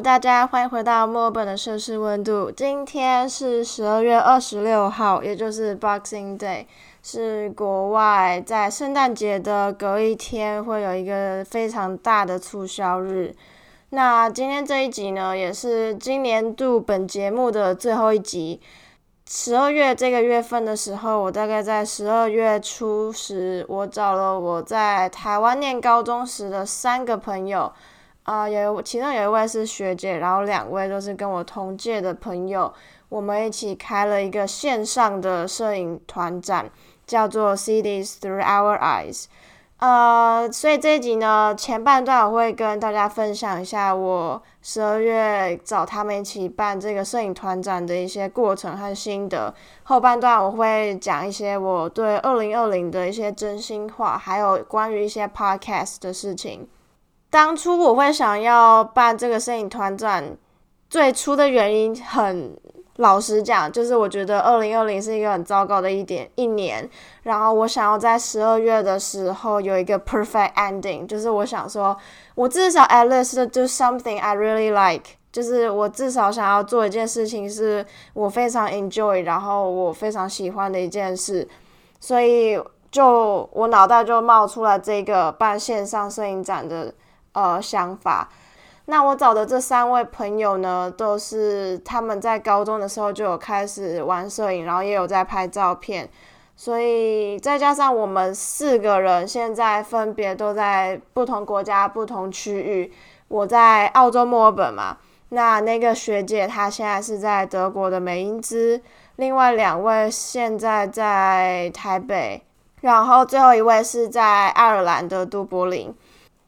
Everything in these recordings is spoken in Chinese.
大家欢迎回到墨尔本的摄氏温度。今天是十二月二十六号，也就是 Boxing Day，是国外在圣诞节的隔一天会有一个非常大的促销日。那今天这一集呢，也是今年度本节目的最后一集。十二月这个月份的时候，我大概在十二月初时，我找了我在台湾念高中时的三个朋友。啊，有其中有一位是学姐，然后两位都是跟我同届的朋友，我们一起开了一个线上的摄影团展，叫做 Cities Through Our Eyes。呃，所以这一集呢，前半段我会跟大家分享一下我十二月找他们一起办这个摄影团展的一些过程和心得，后半段我会讲一些我对二零二零的一些真心话，还有关于一些 Podcast 的事情。当初我会想要办这个摄影团展，最初的原因很老实讲，就是我觉得二零二零是一个很糟糕的一点一年，然后我想要在十二月的时候有一个 perfect ending，就是我想说，我至少 at least do something I really like，就是我至少想要做一件事情是我非常 enjoy，然后我非常喜欢的一件事，所以就我脑袋就冒出来这个办线上摄影展的。呃，想法。那我找的这三位朋友呢，都是他们在高中的时候就有开始玩摄影，然后也有在拍照片。所以再加上我们四个人现在分别都在不同国家、不同区域。我在澳洲墨尔本嘛，那那个学姐她现在是在德国的美因兹，另外两位现在在台北，然后最后一位是在爱尔兰的都柏林。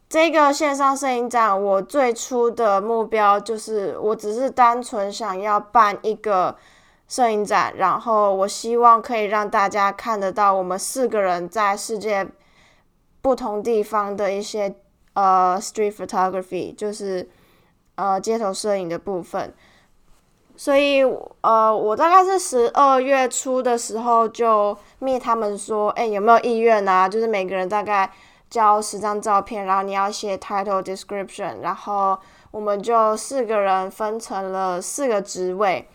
这个线上摄影展，我最初的目标就是，我只是单纯想要办一个摄影展，然后我希望可以让大家看得到我们四个人在世界不同地方的一些呃 street photography，就是呃街头摄影的部分。所以呃，我大概是十二月初的时候就密他们说，哎，有没有意愿啊？就是每个人大概。交十张照片，然后你要写 title description，然后我们就四个人分成了四个职位。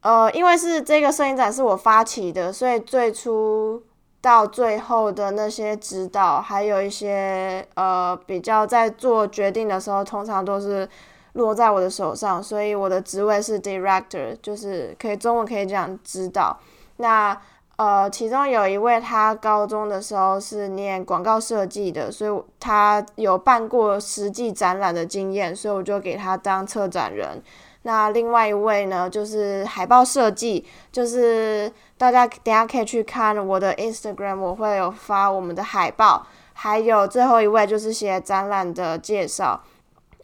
呃，因为是这个摄影展是我发起的，所以最初到最后的那些指导，还有一些呃比较在做决定的时候，通常都是落在我的手上。所以我的职位是 director，就是可以中文可以讲指导。那呃，其中有一位，他高中的时候是念广告设计的，所以他有办过实际展览的经验，所以我就给他当策展人。那另外一位呢，就是海报设计，就是大家等下可以去看我的 Instagram，我会有发我们的海报。还有最后一位就是写展览的介绍。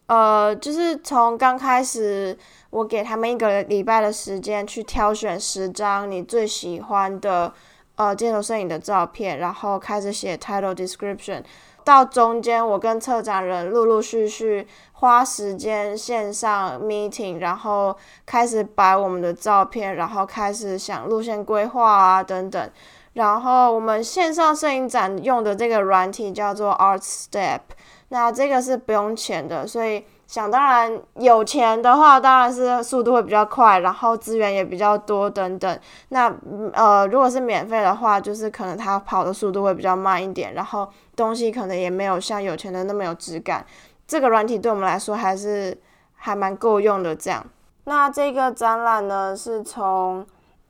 呃，就是从刚开始，我给他们一个礼拜的时间去挑选十张你最喜欢的呃街头摄影的照片，然后开始写 title description。到中间，我跟策展人陆陆续续花时间线上 meeting，然后开始摆我们的照片，然后开始想路线规划啊等等。然后我们线上摄影展用的这个软体叫做 Art Step。那这个是不用钱的，所以想当然有钱的话，当然是速度会比较快，然后资源也比较多等等。那呃，如果是免费的话，就是可能它跑的速度会比较慢一点，然后东西可能也没有像有钱的那么有质感。这个软体对我们来说还是还蛮够用的。这样，那这个展览呢，是从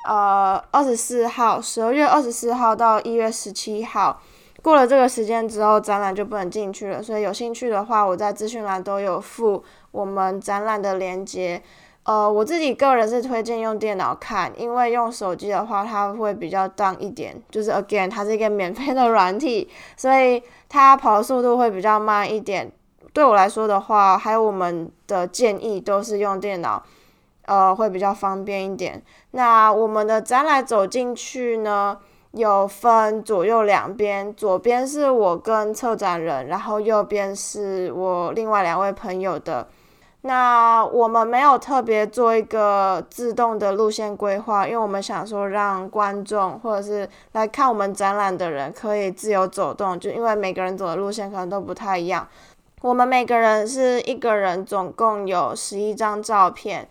呃二十四号，十二月二十四号到一月十七号。过了这个时间之后，展览就不能进去了。所以有兴趣的话，我在资讯栏都有附我们展览的链接。呃，我自己个人是推荐用电脑看，因为用手机的话，它会比较 down 一点。就是 again，它是一个免费的软体，所以它跑的速度会比较慢一点。对我来说的话，还有我们的建议都是用电脑，呃，会比较方便一点。那我们的展览走进去呢？有分左右两边，左边是我跟策展人，然后右边是我另外两位朋友的。那我们没有特别做一个自动的路线规划，因为我们想说让观众或者是来看我们展览的人可以自由走动，就因为每个人走的路线可能都不太一样。我们每个人是一个人，总共有十一张照片。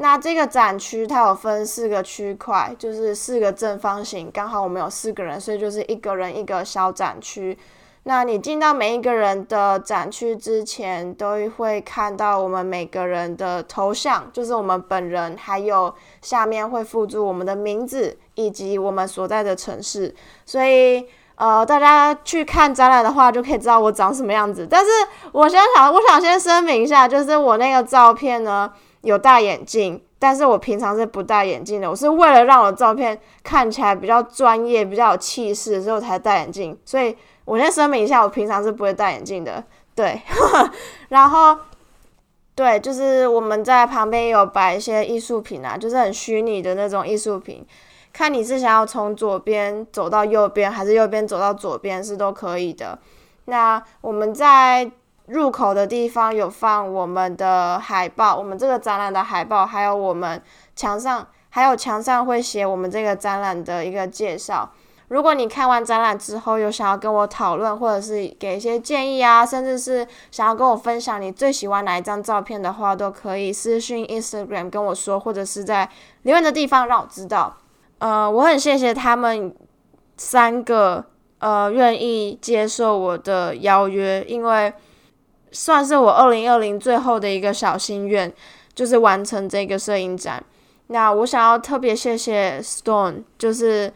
那这个展区它有分四个区块，就是四个正方形，刚好我们有四个人，所以就是一个人一个小展区。那你进到每一个人的展区之前，都会看到我们每个人的头像，就是我们本人，还有下面会附注我们的名字以及我们所在的城市。所以，呃，大家去看展览的话，就可以知道我长什么样子。但是，我先想，我想先声明一下，就是我那个照片呢，有戴眼镜，但是我平常是不戴眼镜的。我是为了让我照片看起来比较专业、比较有气势，所以我才戴眼镜。所以。我先声明一下，我平常是不会戴眼镜的，对。然后，对，就是我们在旁边有摆一些艺术品啊，就是很虚拟的那种艺术品。看你是想要从左边走到右边，还是右边走到左边，是都可以的。那我们在入口的地方有放我们的海报，我们这个展览的海报，还有我们墙上，还有墙上会写我们这个展览的一个介绍。如果你看完展览之后有想要跟我讨论，或者是给一些建议啊，甚至是想要跟我分享你最喜欢哪一张照片的话，都可以私信 Instagram 跟我说，或者是在留言的地方让我知道。呃，我很谢谢他们三个呃愿意接受我的邀约，因为算是我二零二零最后的一个小心愿，就是完成这个摄影展。那我想要特别谢谢 Stone，就是。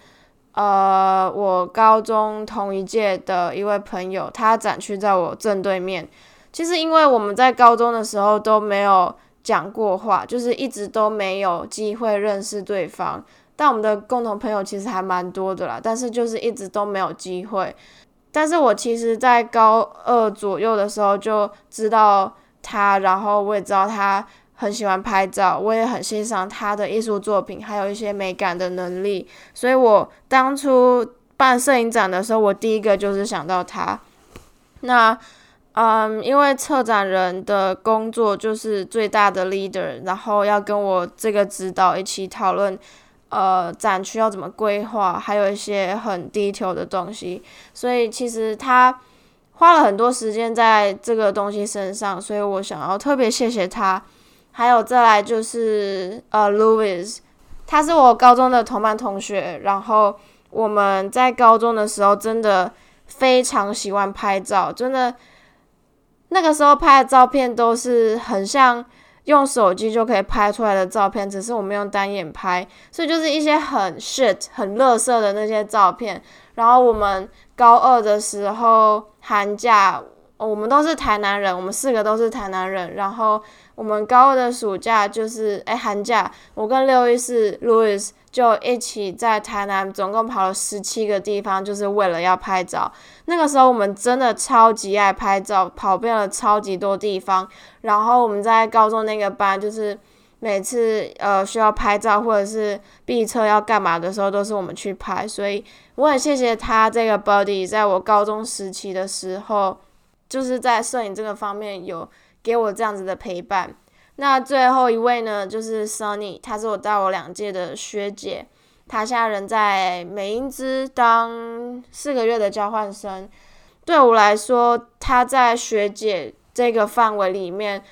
呃，我高中同一届的一位朋友，他展区在我正对面。其实，因为我们在高中的时候都没有讲过话，就是一直都没有机会认识对方。但我们的共同朋友其实还蛮多的啦，但是就是一直都没有机会。但是我其实，在高二左右的时候就知道他，然后我也知道他。很喜欢拍照，我也很欣赏他的艺术作品，还有一些美感的能力。所以我当初办摄影展的时候，我第一个就是想到他。那，嗯，因为策展人的工作就是最大的 leader，然后要跟我这个指导一起讨论，呃，展区要怎么规划，还有一些很低头的东西。所以其实他花了很多时间在这个东西身上，所以我想要特别谢谢他。还有再来就是呃，Louis，他是我高中的同班同学，然后我们在高中的时候真的非常喜欢拍照，真的那个时候拍的照片都是很像用手机就可以拍出来的照片，只是我们用单眼拍，所以就是一些很 shit 很乐色的那些照片。然后我们高二的时候寒假，我们都是台南人，我们四个都是台南人，然后。我们高二的暑假就是哎寒假，我跟六一四 Louis 就一起在台南，总共跑了十七个地方，就是为了要拍照。那个时候我们真的超级爱拍照，跑遍了超级多地方。然后我们在高中那个班，就是每次呃需要拍照或者是毕测要干嘛的时候，都是我们去拍。所以我很谢谢他这个 body，在我高中时期的时候，就是在摄影这个方面有。给我这样子的陪伴。那最后一位呢，就是 Sunny，她是我大我两届的学姐，她现在人在美英兹当四个月的交换生。对我来说，她在学姐这个范围里面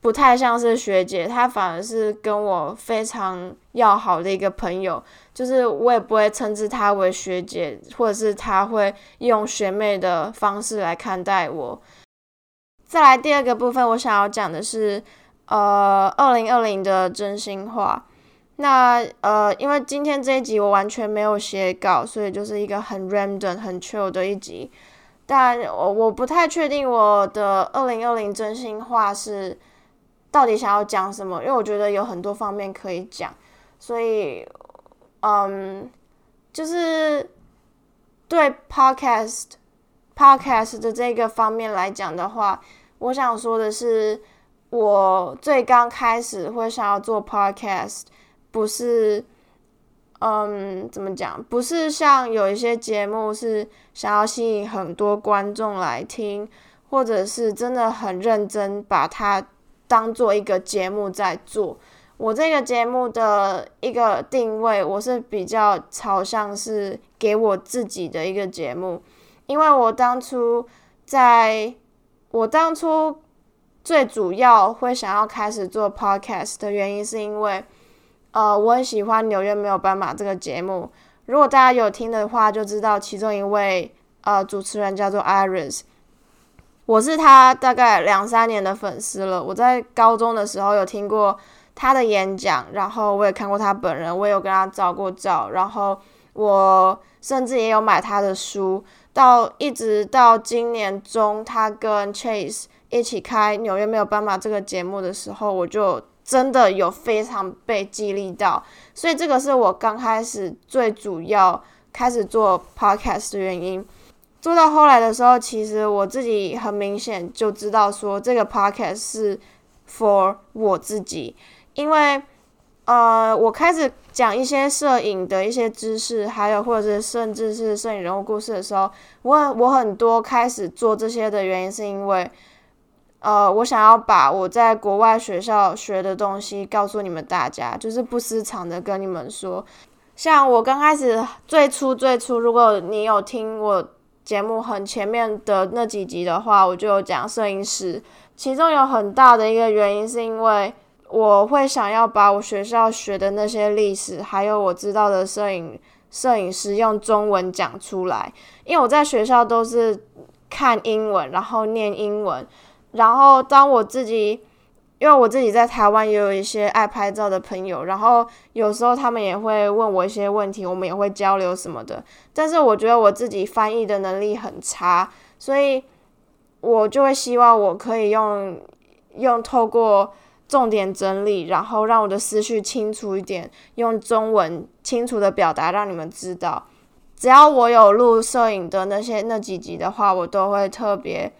不太像是学姐，她反而是跟我非常要好的一个朋友。就是我也不会称之她为学姐，或者是她会用学妹的方式来看待我。再来第二个部分，我想要讲的是，呃，二零二零的真心话。那呃，因为今天这一集我完全没有写稿，所以就是一个很 random、很 chill 的一集。但我我不太确定我的二零二零真心话是到底想要讲什么，因为我觉得有很多方面可以讲。所以，嗯，就是对 podcast podcast 的这个方面来讲的话。我想说的是，我最刚开始会想要做 podcast，不是，嗯，怎么讲？不是像有一些节目是想要吸引很多观众来听，或者是真的很认真把它当做一个节目在做。我这个节目的一个定位，我是比较朝向是给我自己的一个节目，因为我当初在。我当初最主要会想要开始做 podcast 的原因，是因为呃，我很喜欢《纽约没有斑马》这个节目。如果大家有听的话，就知道其中一位呃主持人叫做 Iris。我是他大概两三年的粉丝了。我在高中的时候有听过他的演讲，然后我也看过他本人，我也有跟他照过照，然后我甚至也有买他的书。到一直到今年中，他跟 Chase 一起开《纽约没有斑马》这个节目的时候，我就真的有非常被激励到。所以这个是我刚开始最主要开始做 Podcast 的原因。做到后来的时候，其实我自己很明显就知道说，这个 podcast 是 for 我自己，因为呃，我开始讲一些摄影的一些知识，还有或者是甚至是摄影人物故事的时候，我我很多开始做这些的原因，是因为呃，我想要把我在国外学校学的东西告诉你们大家，就是不私藏的跟你们说。像我刚开始最初最初，如果你有听我。节目很前面的那几集的话，我就有讲摄影师，其中有很大的一个原因是因为我会想要把我学校学的那些历史，还有我知道的摄影摄影师用中文讲出来，因为我在学校都是看英文，然后念英文，然后当我自己。因为我自己在台湾也有一些爱拍照的朋友，然后有时候他们也会问我一些问题，我们也会交流什么的。但是我觉得我自己翻译的能力很差，所以我就会希望我可以用用透过重点整理，然后让我的思绪清楚一点，用中文清楚的表达，让你们知道。只要我有录摄影的那些那几集的话，我都会特别。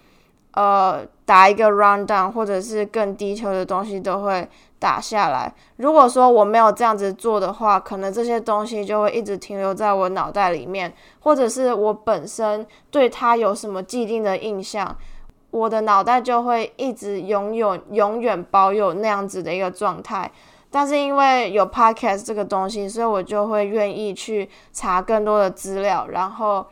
呃，打一个 rundown，或者是更低球的东西都会打下来。如果说我没有这样子做的话，可能这些东西就会一直停留在我脑袋里面，或者是我本身对它有什么既定的印象，我的脑袋就会一直拥有、永远保有那样子的一个状态。但是因为有 podcast 这个东西，所以我就会愿意去查更多的资料，然后。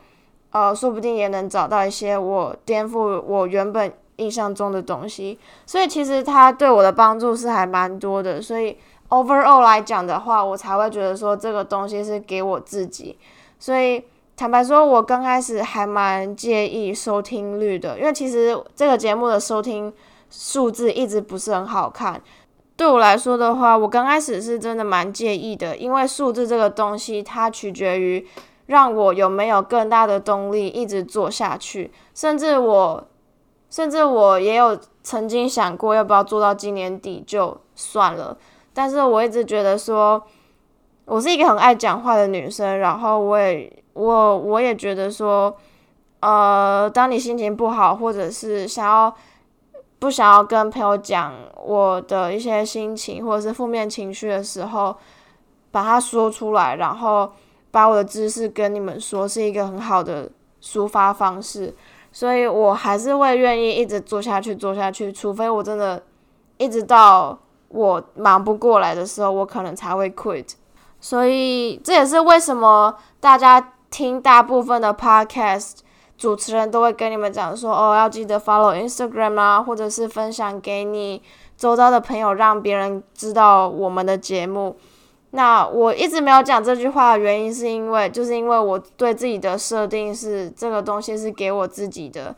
呃，说不定也能找到一些我颠覆我原本印象中的东西，所以其实它对我的帮助是还蛮多的。所以 overall 来讲的话，我才会觉得说这个东西是给我自己。所以坦白说，我刚开始还蛮介意收听率的，因为其实这个节目的收听数字一直不是很好看。对我来说的话，我刚开始是真的蛮介意的，因为数字这个东西它取决于。让我有没有更大的动力一直做下去？甚至我，甚至我也有曾经想过要不要做到今年底就算了。但是我一直觉得说，我是一个很爱讲话的女生，然后我也我我也觉得说，呃，当你心情不好，或者是想要不想要跟朋友讲我的一些心情或者是负面情绪的时候，把它说出来，然后。把我的知识跟你们说是一个很好的抒发方式，所以我还是会愿意一直做下去，做下去。除非我真的一直到我忙不过来的时候，我可能才会 quit。所以这也是为什么大家听大部分的 podcast 主持人都会跟你们讲说，哦，要记得 follow Instagram 啊，或者是分享给你周遭的朋友，让别人知道我们的节目。那我一直没有讲这句话的原因，是因为就是因为我对自己的设定是这个东西是给我自己的，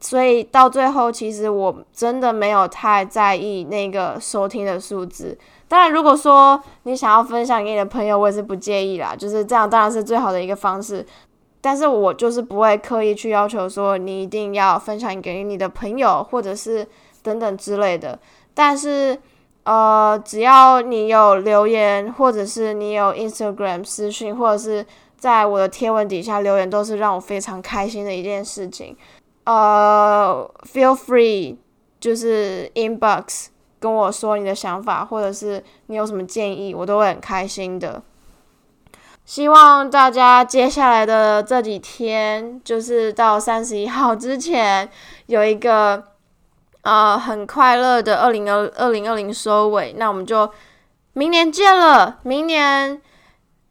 所以到最后其实我真的没有太在意那个收听的数字。当然，如果说你想要分享给你的朋友，我也是不介意啦，就是这样，当然是最好的一个方式。但是我就是不会刻意去要求说你一定要分享给你的朋友，或者是等等之类的。但是。呃，只要你有留言，或者是你有 Instagram 私讯，或者是在我的贴文底下留言，都是让我非常开心的一件事情。呃，feel free，就是 inbox 跟我说你的想法，或者是你有什么建议，我都会很开心的。希望大家接下来的这几天，就是到三十一号之前，有一个。呃，很快乐的二零二二零二零收尾，那我们就明年见了。明年，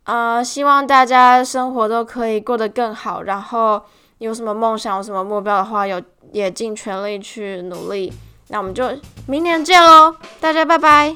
呃，希望大家生活都可以过得更好。然后有什么梦想、有什么目标的话，有也尽全力去努力。那我们就明年见喽，大家拜拜。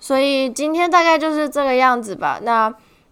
所以今天大概就是这个样子吧。那